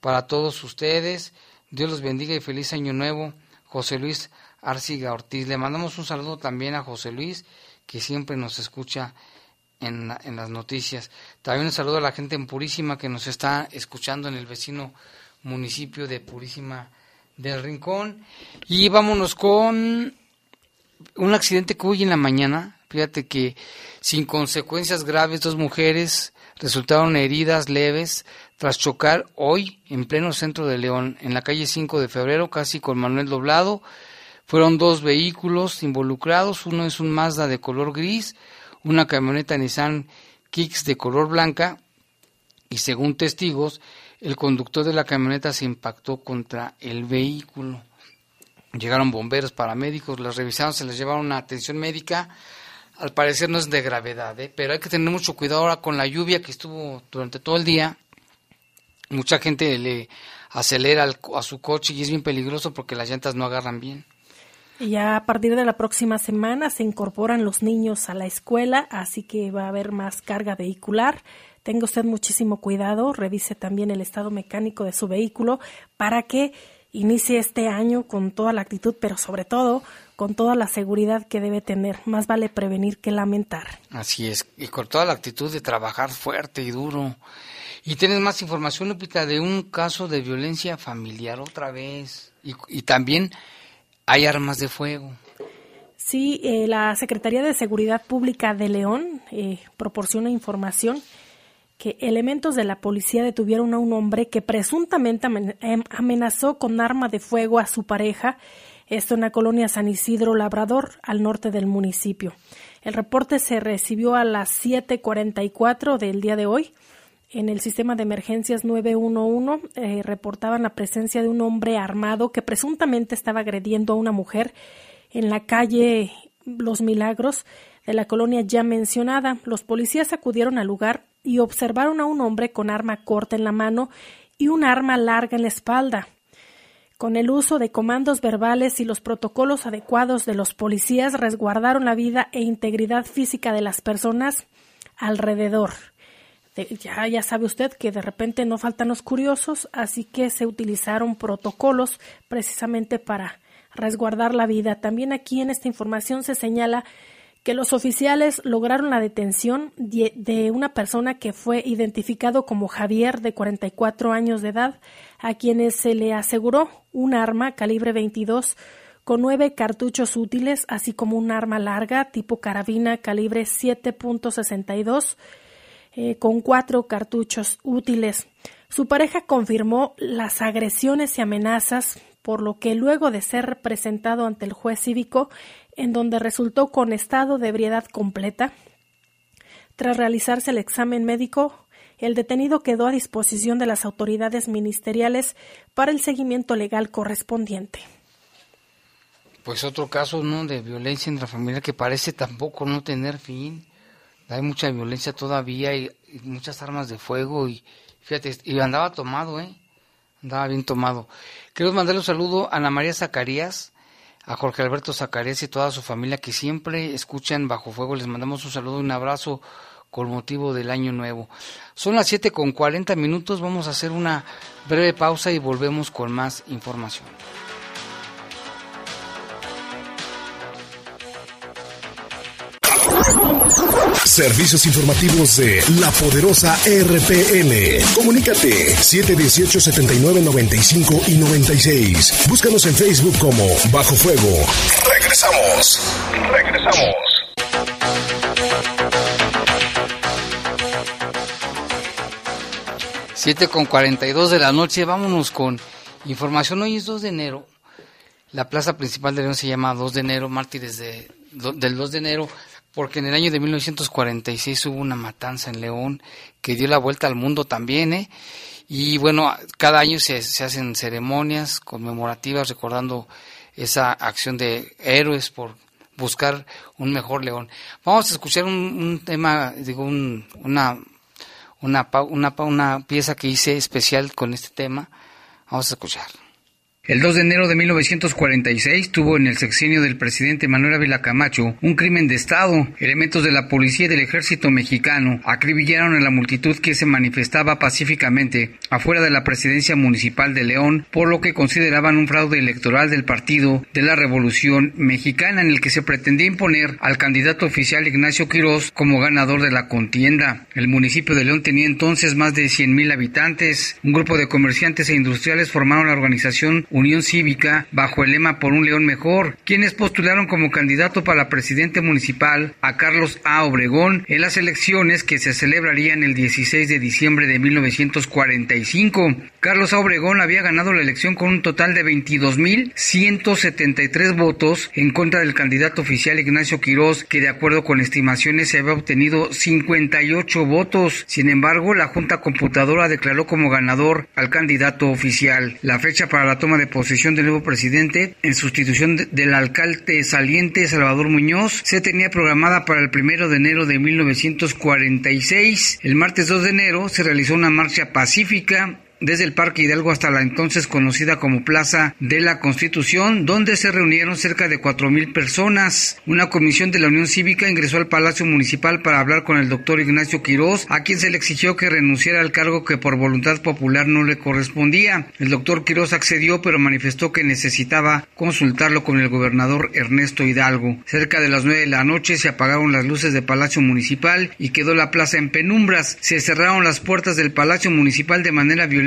para todos ustedes. Dios los bendiga y feliz año nuevo. José Luis Arciga Ortiz. Le mandamos un saludo también a José Luis, que siempre nos escucha en, en las noticias. También un saludo a la gente en Purísima que nos está escuchando en el vecino municipio de Purísima del Rincón. Y vámonos con un accidente que hoy en la mañana, fíjate que sin consecuencias graves, dos mujeres resultaron heridas leves tras chocar hoy en pleno centro de León, en la calle 5 de febrero, casi con Manuel Doblado. Fueron dos vehículos involucrados, uno es un Mazda de color gris, una camioneta Nissan Kicks de color blanca y según testigos, el conductor de la camioneta se impactó contra el vehículo. Llegaron bomberos, paramédicos, las revisaron, se les llevaron una atención médica. Al parecer no es de gravedad, ¿eh? pero hay que tener mucho cuidado ahora con la lluvia que estuvo durante todo el día. Mucha gente le acelera a su coche y es bien peligroso porque las llantas no agarran bien. Y ya a partir de la próxima semana se incorporan los niños a la escuela, así que va a haber más carga vehicular tenga usted muchísimo cuidado, revise también el estado mecánico de su vehículo para que inicie este año con toda la actitud, pero sobre todo con toda la seguridad que debe tener. Más vale prevenir que lamentar. Así es, y con toda la actitud de trabajar fuerte y duro. Y tienes más información, Lupita, de un caso de violencia familiar otra vez. Y, también hay armas de fuego. Sí, eh, la Secretaría de Seguridad Pública de León eh, proporciona información que elementos de la policía detuvieron a un hombre que presuntamente em, amenazó con arma de fuego a su pareja, esto en la colonia San Isidro Labrador, al norte del municipio. El reporte se recibió a las 7:44 del día de hoy. En el sistema de emergencias 911 eh, reportaban la presencia de un hombre armado que presuntamente estaba agrediendo a una mujer en la calle Los Milagros de la colonia ya mencionada. Los policías acudieron al lugar y observaron a un hombre con arma corta en la mano y un arma larga en la espalda. Con el uso de comandos verbales y los protocolos adecuados de los policías resguardaron la vida e integridad física de las personas alrededor. Ya, ya sabe usted que de repente no faltan los curiosos, así que se utilizaron protocolos precisamente para resguardar la vida. También aquí en esta información se señala que los oficiales lograron la detención de una persona que fue identificado como Javier, de 44 años de edad, a quienes se le aseguró un arma calibre 22 con nueve cartuchos útiles, así como un arma larga tipo carabina calibre 7.62 eh, con cuatro cartuchos útiles. Su pareja confirmó las agresiones y amenazas, por lo que luego de ser presentado ante el juez cívico, en donde resultó con estado de ebriedad completa. Tras realizarse el examen médico, el detenido quedó a disposición de las autoridades ministeriales para el seguimiento legal correspondiente. Pues otro caso ¿no? de violencia intrafamiliar que parece tampoco no tener fin. Hay mucha violencia todavía y, muchas armas de fuego y fíjate, y andaba tomado, ¿eh? Andaba bien tomado. Quiero mandarle un saludo a Ana María Zacarías, a Jorge Alberto Zacarías y toda su familia que siempre escuchan Bajo Fuego. Les mandamos un saludo y un abrazo con motivo del año nuevo. Son las 7 con 40 minutos, vamos a hacer una breve pausa y volvemos con más información. Servicios informativos de la poderosa RPN. Comunícate 718-7995 y 96. Búscanos en Facebook como Bajo Fuego. Regresamos. Regresamos. Siete con 42 de la noche, vámonos con información. Hoy es 2 de enero. La plaza principal de León se llama 2 de enero, mártires de, del 2 de enero porque en el año de 1946 hubo una matanza en León que dio la vuelta al mundo también, ¿eh? Y bueno, cada año se, hacen ceremonias conmemorativas recordando esa acción de héroes por buscar un mejor León. Vamos a escuchar un, tema, digo, una, una, una, una pieza que hice especial con este tema. Vamos a escuchar. El 2 de enero de 1946 tuvo en el sexenio del presidente Manuel Ávila Camacho un crimen de Estado. Elementos de la policía y del ejército mexicano acribillaron a la multitud que se manifestaba pacíficamente afuera de la presidencia municipal de León, por lo que consideraban un fraude electoral del Partido de la Revolución Mexicana en el que se pretendía imponer al candidato oficial Ignacio Quirós como ganador de la contienda. El municipio de León tenía entonces más de 100.000 habitantes. Un grupo de comerciantes e industriales formaron la organización Unión Cívica bajo el lema Por un León Mejor, quienes postularon como candidato para presidente municipal a Carlos A. Obregón en las elecciones que se celebrarían el 16 de diciembre de 1945. Carlos A. Obregón había ganado la elección con un total de 22.173 votos en contra del candidato oficial Ignacio Quirós, que de acuerdo con estimaciones se había obtenido 58 votos. Sin embargo, la Junta Computadora declaró como ganador al candidato oficial. La fecha para la toma de posesión del nuevo presidente en sustitución del alcalde saliente Salvador Muñoz se tenía programada para el primero de enero de 1946. El martes 2 de enero se realizó una marcha pacífica desde el Parque Hidalgo hasta la entonces conocida como Plaza de la Constitución, donde se reunieron cerca de cuatro mil personas. Una comisión de la Unión Cívica ingresó al Palacio Municipal para hablar con el doctor Ignacio Quirós, a quien se le exigió que renunciara al cargo que por voluntad popular no le correspondía. El doctor Quirós accedió, pero manifestó que necesitaba consultarlo con el gobernador Ernesto Hidalgo. Cerca de las nueve de la noche se apagaron las luces del Palacio Municipal y quedó la plaza en penumbras. Se cerraron las puertas del Palacio Municipal de manera violenta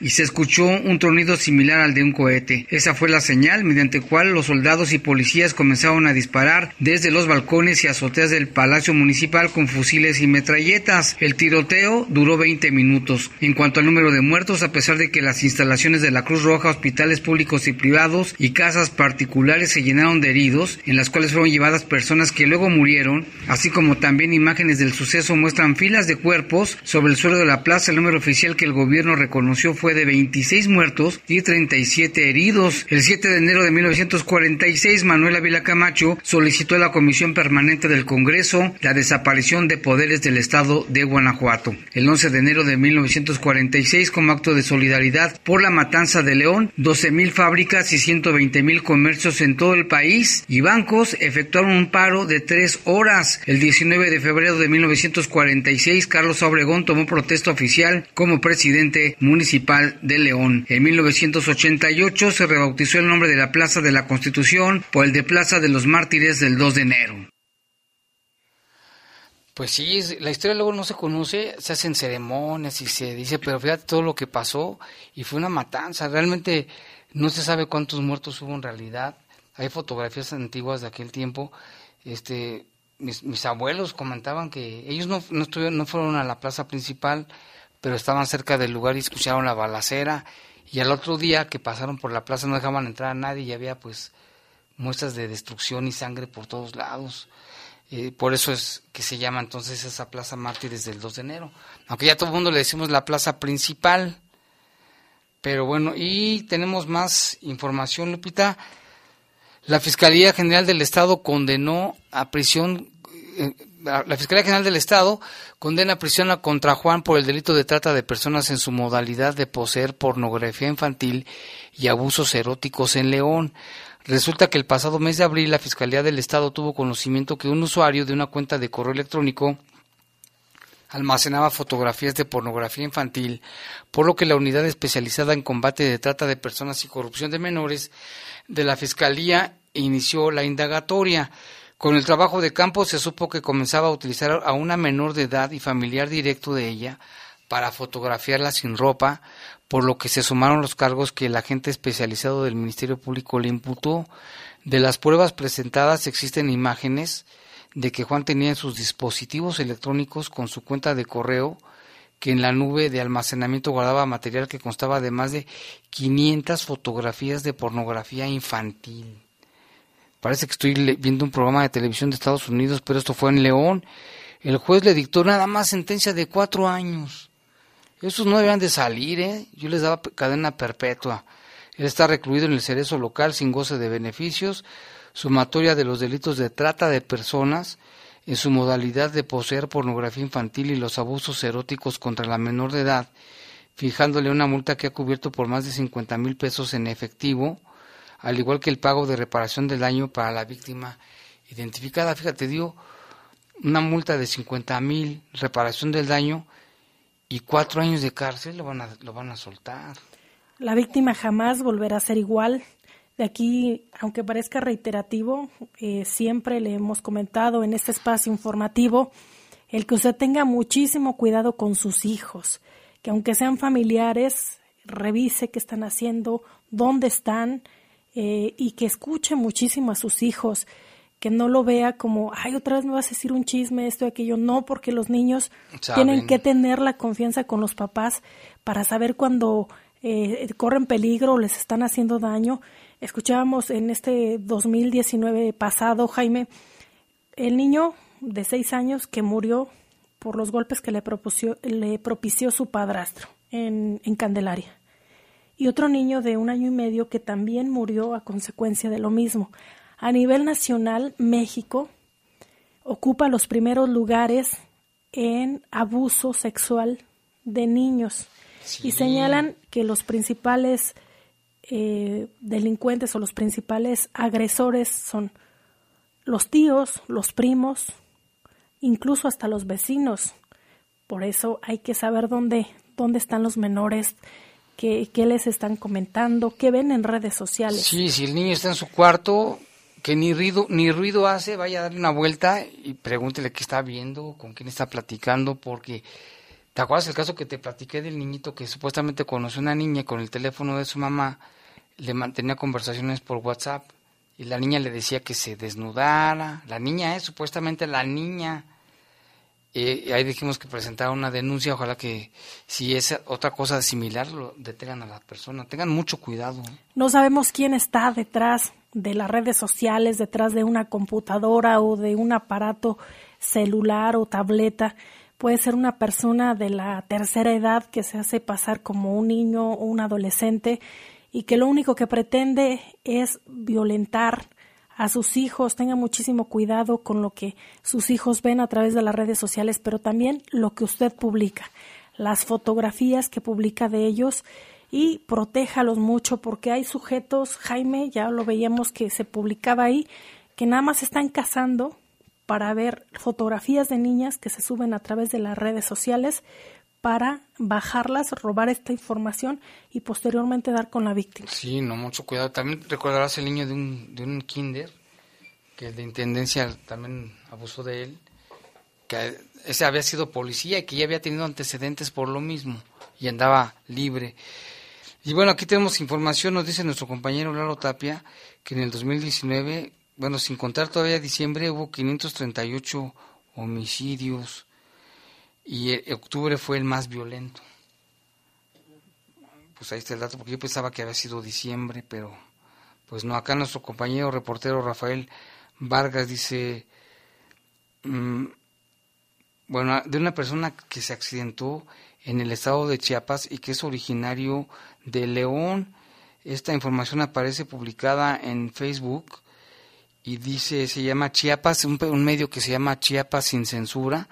y se escuchó un tronido similar al de un cohete. Esa fue la señal mediante cual los soldados y policías comenzaron a disparar desde los balcones y azoteas del Palacio Municipal con fusiles y metralletas. El tiroteo duró 20 minutos. En cuanto al número de muertos, a pesar de que las instalaciones de la Cruz Roja, hospitales públicos y privados y casas particulares se llenaron de heridos, en las cuales fueron llevadas personas que luego murieron, así como también imágenes del suceso muestran filas de cuerpos sobre el suelo de la plaza. El número oficial que el gobierno reconoció fue de 26 muertos y 37 heridos. El 7 de enero de 1946, Manuel Ávila Camacho solicitó a la Comisión Permanente del Congreso la desaparición de poderes del Estado de Guanajuato. El 11 de enero de 1946, como acto de solidaridad por la matanza de León, 12 mil fábricas y 120 mil comercios en todo el país y bancos efectuaron un paro de tres horas. El 19 de febrero de 1946, Carlos Obregón tomó protesta oficial como presidente municipal de León. En 1988 se rebautizó el nombre de la Plaza de la Constitución por el de Plaza de los Mártires del 2 de enero. Pues sí, la historia luego no se conoce, se hacen ceremonias y se dice, pero fíjate todo lo que pasó y fue una matanza. Realmente no se sabe cuántos muertos hubo en realidad. Hay fotografías antiguas de aquel tiempo. Este, mis, mis abuelos comentaban que ellos no, no, estuvieron, no fueron a la plaza principal, pero estaban cerca del lugar y escucharon la balacera. Y al otro día que pasaron por la plaza no dejaban entrar a nadie y había pues muestras de destrucción y sangre por todos lados. Eh, por eso es que se llama entonces esa Plaza Mártires del 2 de enero. Aunque ya todo el mundo le decimos la plaza principal. Pero bueno, y tenemos más información, Lupita. La Fiscalía General del Estado condenó a prisión, la Fiscalía General del Estado condena a prisión a contra Juan por el delito de trata de personas en su modalidad de poseer pornografía infantil y abusos eróticos en León. Resulta que el pasado mes de abril la Fiscalía del Estado tuvo conocimiento que un usuario de una cuenta de correo electrónico almacenaba fotografías de pornografía infantil, por lo que la unidad especializada en combate de trata de personas y corrupción de menores de la Fiscalía inició la indagatoria. Con el trabajo de campo se supo que comenzaba a utilizar a una menor de edad y familiar directo de ella para fotografiarla sin ropa, por lo que se sumaron los cargos que el agente especializado del Ministerio Público le imputó. De las pruebas presentadas existen imágenes de que Juan tenía en sus dispositivos electrónicos con su cuenta de correo que en la nube de almacenamiento guardaba material que constaba de más de 500 fotografías de pornografía infantil. Parece que estoy viendo un programa de televisión de Estados Unidos, pero esto fue en León. El juez le dictó nada más sentencia de cuatro años. Esos no deberían de salir, ¿eh? Yo les daba cadena perpetua. Él está recluido en el cerezo local sin goce de beneficios, sumatoria de los delitos de trata de personas, en su modalidad de poseer pornografía infantil y los abusos eróticos contra la menor de edad, fijándole una multa que ha cubierto por más de 50 mil pesos en efectivo, al igual que el pago de reparación del daño para la víctima identificada. Fíjate, dio una multa de 50 mil, reparación del daño, y cuatro años de cárcel lo van a, lo van a soltar. La víctima jamás volverá a ser igual. De aquí, aunque parezca reiterativo, eh, siempre le hemos comentado en este espacio informativo el que usted tenga muchísimo cuidado con sus hijos, que aunque sean familiares, revise qué están haciendo, dónde están eh, y que escuche muchísimo a sus hijos que no lo vea como, ay, otra vez me vas a decir un chisme, esto y aquello. No, porque los niños tienen que tener la confianza con los papás para saber cuando eh, corren peligro o les están haciendo daño. Escuchábamos en este 2019 pasado, Jaime, el niño de seis años que murió por los golpes que le, propició, le propició su padrastro en, en Candelaria. Y otro niño de un año y medio que también murió a consecuencia de lo mismo. A nivel nacional, México ocupa los primeros lugares en abuso sexual de niños. y señalan que los principales eh, delincuentes o los principales agresores son los tíos, los primos, incluso hasta los vecinos. Por eso hay que saber dónde, dónde están los menores, qué, qué les están comentando, qué ven en redes sociales. Sí, si el niño está en su cuarto, que ni ruido, ni ruido hace, vaya a darle una vuelta y pregúntele qué está viendo, con quién está platicando, porque ¿te acuerdas el caso que te platiqué del niñito que supuestamente conoció una niña con el teléfono de su mamá, le mantenía conversaciones por WhatsApp y la niña le decía que se desnudara, la niña es supuestamente la niña. Y ahí dijimos que presentara una denuncia, ojalá que si es otra cosa similar lo detengan a la persona, tengan mucho cuidado. No sabemos quién está detrás de las redes sociales, detrás de una computadora o de un aparato celular o tableta. Puede ser una persona de la tercera edad que se hace pasar como un niño o un adolescente y que lo único que pretende es violentar a sus hijos. Tenga muchísimo cuidado con lo que sus hijos ven a través de las redes sociales, pero también lo que usted publica, las fotografías que publica de ellos y protéjalos mucho porque hay sujetos, Jaime, ya lo veíamos que se publicaba ahí, que nada más están cazando para ver fotografías de niñas que se suben a través de las redes sociales para bajarlas, robar esta información y posteriormente dar con la víctima. Sí, no, mucho cuidado. También recordarás el niño de un, de un kinder, que de intendencia también abusó de él, que ese había sido policía y que ya había tenido antecedentes por lo mismo y andaba libre. Y bueno, aquí tenemos información, nos dice nuestro compañero Lalo Tapia, que en el 2019, bueno, sin contar todavía diciembre, hubo 538 homicidios y e, octubre fue el más violento. Pues ahí está el dato, porque yo pensaba que había sido diciembre, pero pues no. Acá nuestro compañero reportero Rafael Vargas dice, mm, bueno, de una persona que se accidentó en el estado de Chiapas y que es originario de León. Esta información aparece publicada en Facebook y dice, se llama Chiapas, un, medio que se llama Chiapas sin censura,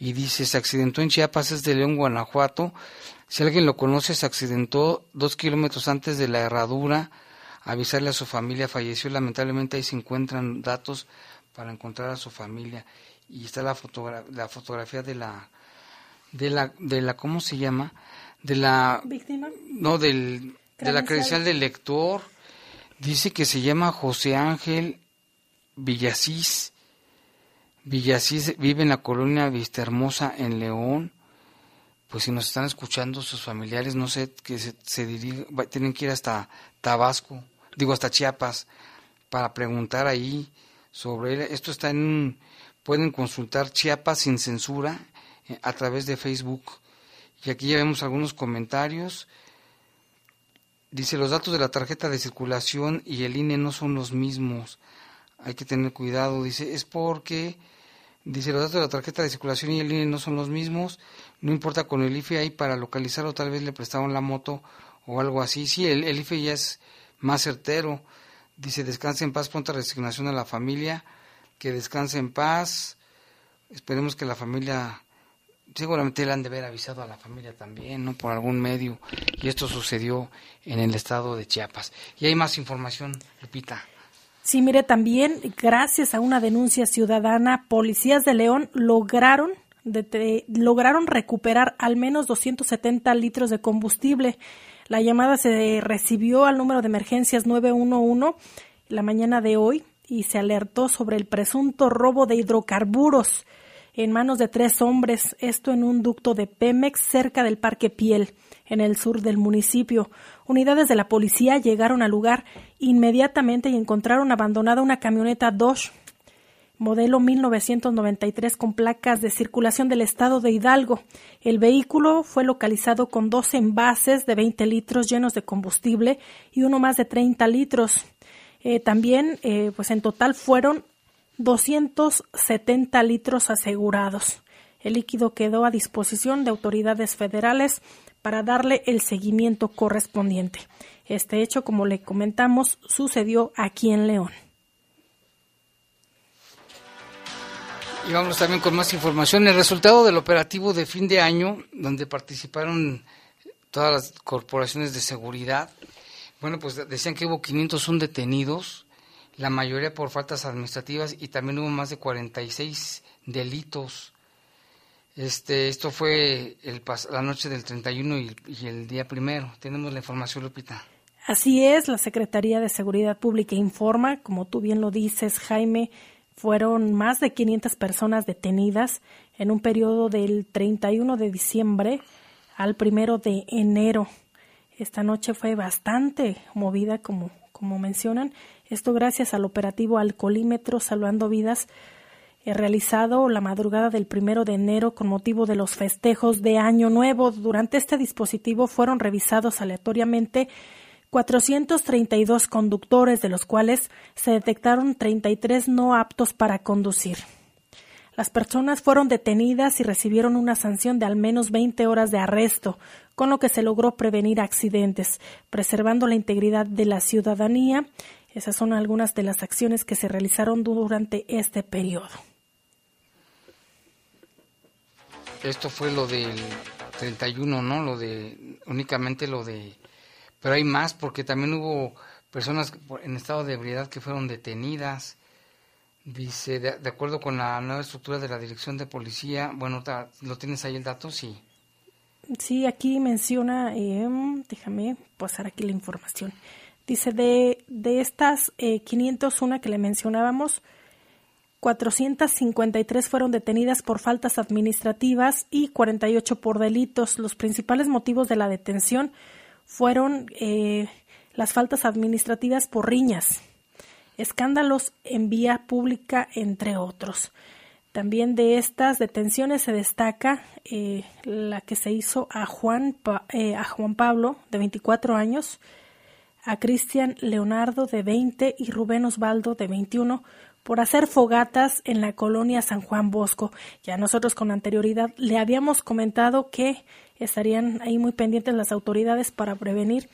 y dice, se accidentó en Chiapas, es de León, Guanajuato. Si alguien lo conoce, se accidentó dos kilómetros antes de la herradura, avisarle a su familia, falleció, lamentablemente ahí se encuentran datos para encontrar a su familia. Y está la, la fotografía de la, de la, de la, ¿cómo se llama? de la víctima no del de la credencial del lector dice que se llama José Ángel Villasís Villasís vive en la colonia Vista Hermosa en León pues si nos están escuchando sus familiares no sé que se, se tienen que ir hasta Tabasco digo hasta Chiapas para preguntar ahí sobre él esto está en pueden consultar Chiapas sin censura eh, a través de Facebook y aquí ya vemos algunos comentarios. Dice, los datos de la tarjeta de circulación y el INE no son los mismos. Hay que tener cuidado. Dice, es porque, dice, los datos de la tarjeta de circulación y el INE no son los mismos. No importa con el IFE ahí para localizarlo, tal vez le prestaron la moto o algo así. Sí, el, IFE ya es más certero. Dice, descanse en paz, pronta resignación a la familia. Que descanse en paz. Esperemos que la familia seguramente le han de haber avisado a la familia también, ¿no? Por algún medio. Y esto sucedió en el estado de Chiapas. Y hay más información, Lupita. Sí, mire, también gracias a una denuncia ciudadana, policías de León lograron lograron recuperar al menos 270 litros de combustible. La llamada se recibió al número de emergencias 911 la mañana de hoy y se alertó sobre el presunto robo de hidrocarburos en manos de tres hombres, esto en un ducto de Pemex cerca del Parque Piel, en el sur del municipio. Unidades de la policía llegaron al lugar inmediatamente y encontraron abandonada una camioneta Dodge modelo 1993 con placas de circulación del estado de Hidalgo. El vehículo fue localizado con dos envases de 20 litros llenos de combustible y uno más de 30 litros. Eh, también, eh, pues en total fueron 270 litros asegurados. El líquido quedó a disposición de autoridades federales para darle el seguimiento correspondiente. Este hecho, como le comentamos, sucedió aquí en León. Y vamos también con más información. El resultado del operativo de fin de año, donde participaron todas las corporaciones de seguridad. Bueno, pues decían que hubo 501 detenidos, la mayoría por faltas administrativas y también hubo más de 46 delitos. Este, esto fue el, la noche del 31 y, y el día primero. Tenemos la información, Lupita. Así es, la Secretaría de Seguridad Pública informa, como tú bien lo dices, Jaime, fueron más de 500 personas detenidas en un periodo del 31 de diciembre al primero de enero. Esta noche fue bastante movida, como, como mencionan. Esto gracias al operativo Alcoholímetro Salvando Vidas realizado la madrugada del primero de enero con motivo de los festejos de Año Nuevo. Durante este dispositivo fueron revisados aleatoriamente 432 conductores, de los cuales se detectaron 33 no aptos para conducir. Las personas fueron detenidas y recibieron una sanción de al menos 20 horas de arresto, con lo que se logró prevenir accidentes, preservando la integridad de la ciudadanía. Esas son algunas de las acciones que se realizaron durante este periodo. Esto fue lo del 31, ¿no? Lo de únicamente lo de pero hay más porque también hubo personas en estado de ebriedad que fueron detenidas. Dice, de, acuerdo con la nueva estructura de la Dirección de Policía, bueno, ¿lo tienes ahí el dato? Sí. Sí, aquí menciona, eh, déjame pasar aquí la información. Dice, de, de estas eh, 501 que le mencionábamos, 453 fueron detenidas por faltas administrativas y 48 por delitos. Los principales motivos de la detención fueron eh, las faltas administrativas por riñas, escándalos en vía pública, entre otros. También de estas detenciones se destaca eh, la que se hizo a Juan, eh, a Juan Pablo, de 24 años, a Cristian Leonardo, de 20, y Rubén Osvaldo, de 21, por hacer fogatas en la colonia San Juan Bosco. Ya nosotros con anterioridad le habíamos comentado que estarían ahí muy pendientes las autoridades para prevenir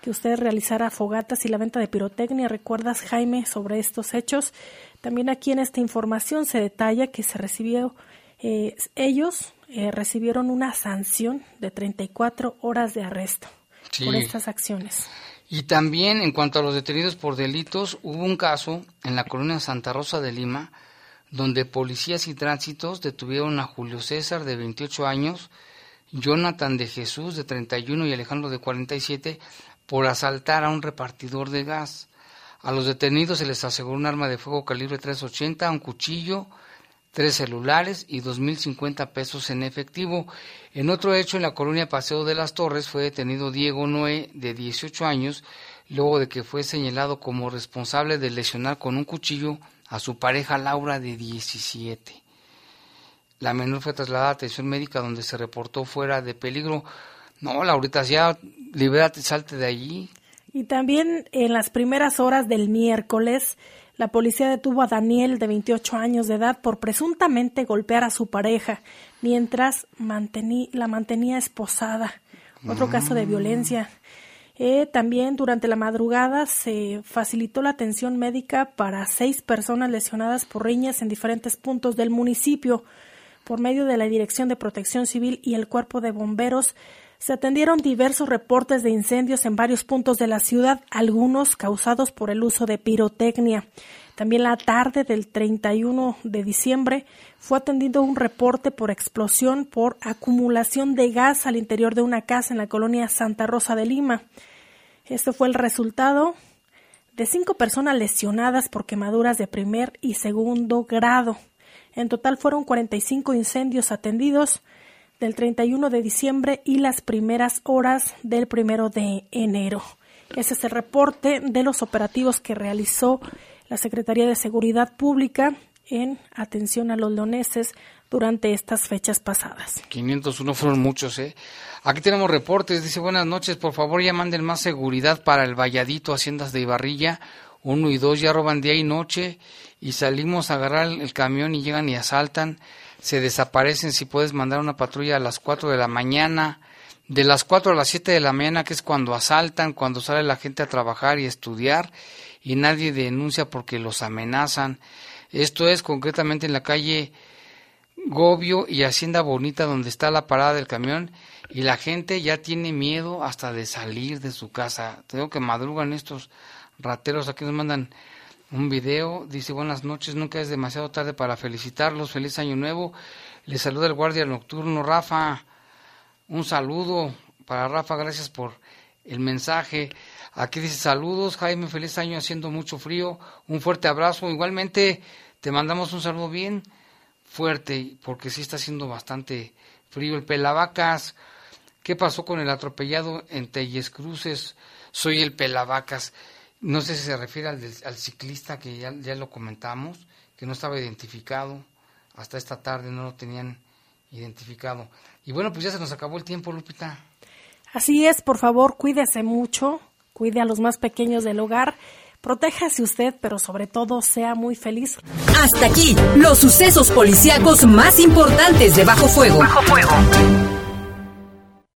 que usted realizara fogatas y la venta de pirotecnia. ¿Recuerdas, Jaime, sobre estos hechos? También aquí en esta información se detalla que se recibió, eh, ellos eh, recibieron una sanción de 34 horas de arresto por estas acciones. Y también en cuanto a los detenidos por delitos, hubo un caso en la colonia Santa Rosa de Lima, donde policías y tránsitos detuvieron a Julio César, de 28 años, Jonathan de Jesús, de 31, y Alejandro, de 47, por asaltar a un repartidor de gas. A los detenidos se les aseguró un arma de fuego calibre 380, un cuchillo, tres celulares y 2.050 pesos en efectivo. En otro hecho, en la colonia Paseo de las Torres, fue detenido Diego Noé, de 18 años, luego de que fue señalado como responsable de lesionar con un cuchillo a su pareja Laura, de 17. La menor fue trasladada a atención médica donde se reportó fuera de peligro. No, Laurita, ya libérate, salte de allí. Y también en las primeras horas del miércoles, la policía detuvo a Daniel, de 28 años de edad, por presuntamente golpear a su pareja mientras la mantenía esposada. Otro caso de violencia. Eh, también durante la madrugada se facilitó la atención médica para seis personas lesionadas por riñas en diferentes puntos del municipio. Por medio de la Dirección de Protección Civil y el Cuerpo de Bomberos se atendieron diversos reportes de incendios en varios puntos de la ciudad, algunos causados por el uso de pirotecnia. También la tarde del 31 de diciembre fue atendido un reporte por explosión por acumulación de gas al interior de una casa en la colonia Santa Rosa de Lima. Este fue el resultado de cinco personas lesionadas por quemaduras de primer y segundo grado. En total fueron 45 incendios atendidos, del 31 de diciembre y las primeras horas del primero de enero. Ese es el reporte de los operativos que realizó la Secretaría de Seguridad Pública en atención a los leoneses durante estas fechas pasadas. 501 fueron muchos, ¿eh? Aquí tenemos reportes, dice buenas noches, por favor ya manden más seguridad para el Valladito, Haciendas de Ibarrilla, uno y dos ya roban día y noche y salimos a agarrar el camión y llegan y asaltan se desaparecen si puedes mandar una patrulla a las 4 de la mañana, de las 4 a las 7 de la mañana, que es cuando asaltan, cuando sale la gente a trabajar y estudiar, y nadie denuncia porque los amenazan. Esto es concretamente en la calle Gobio y Hacienda Bonita donde está la parada del camión y la gente ya tiene miedo hasta de salir de su casa. Tengo que madrugan estos rateros, aquí nos mandan un video, dice buenas noches, nunca es demasiado tarde para felicitarlos, feliz año nuevo. Les saluda el guardia nocturno Rafa, un saludo para Rafa, gracias por el mensaje. Aquí dice saludos, Jaime, feliz año haciendo mucho frío, un fuerte abrazo. Igualmente te mandamos un saludo bien fuerte, porque sí está haciendo bastante frío. El Pelavacas, ¿qué pasó con el atropellado en Telles Cruces? Soy el Pelavacas. No sé si se refiere al, al ciclista que ya, ya lo comentamos, que no estaba identificado. Hasta esta tarde no lo tenían identificado. Y bueno, pues ya se nos acabó el tiempo, Lupita. Así es, por favor, cuídese mucho, cuide a los más pequeños del hogar, protéjase usted, pero sobre todo sea muy feliz. Hasta aquí, los sucesos policíacos más importantes de Bajo Fuego. Bajo Fuego.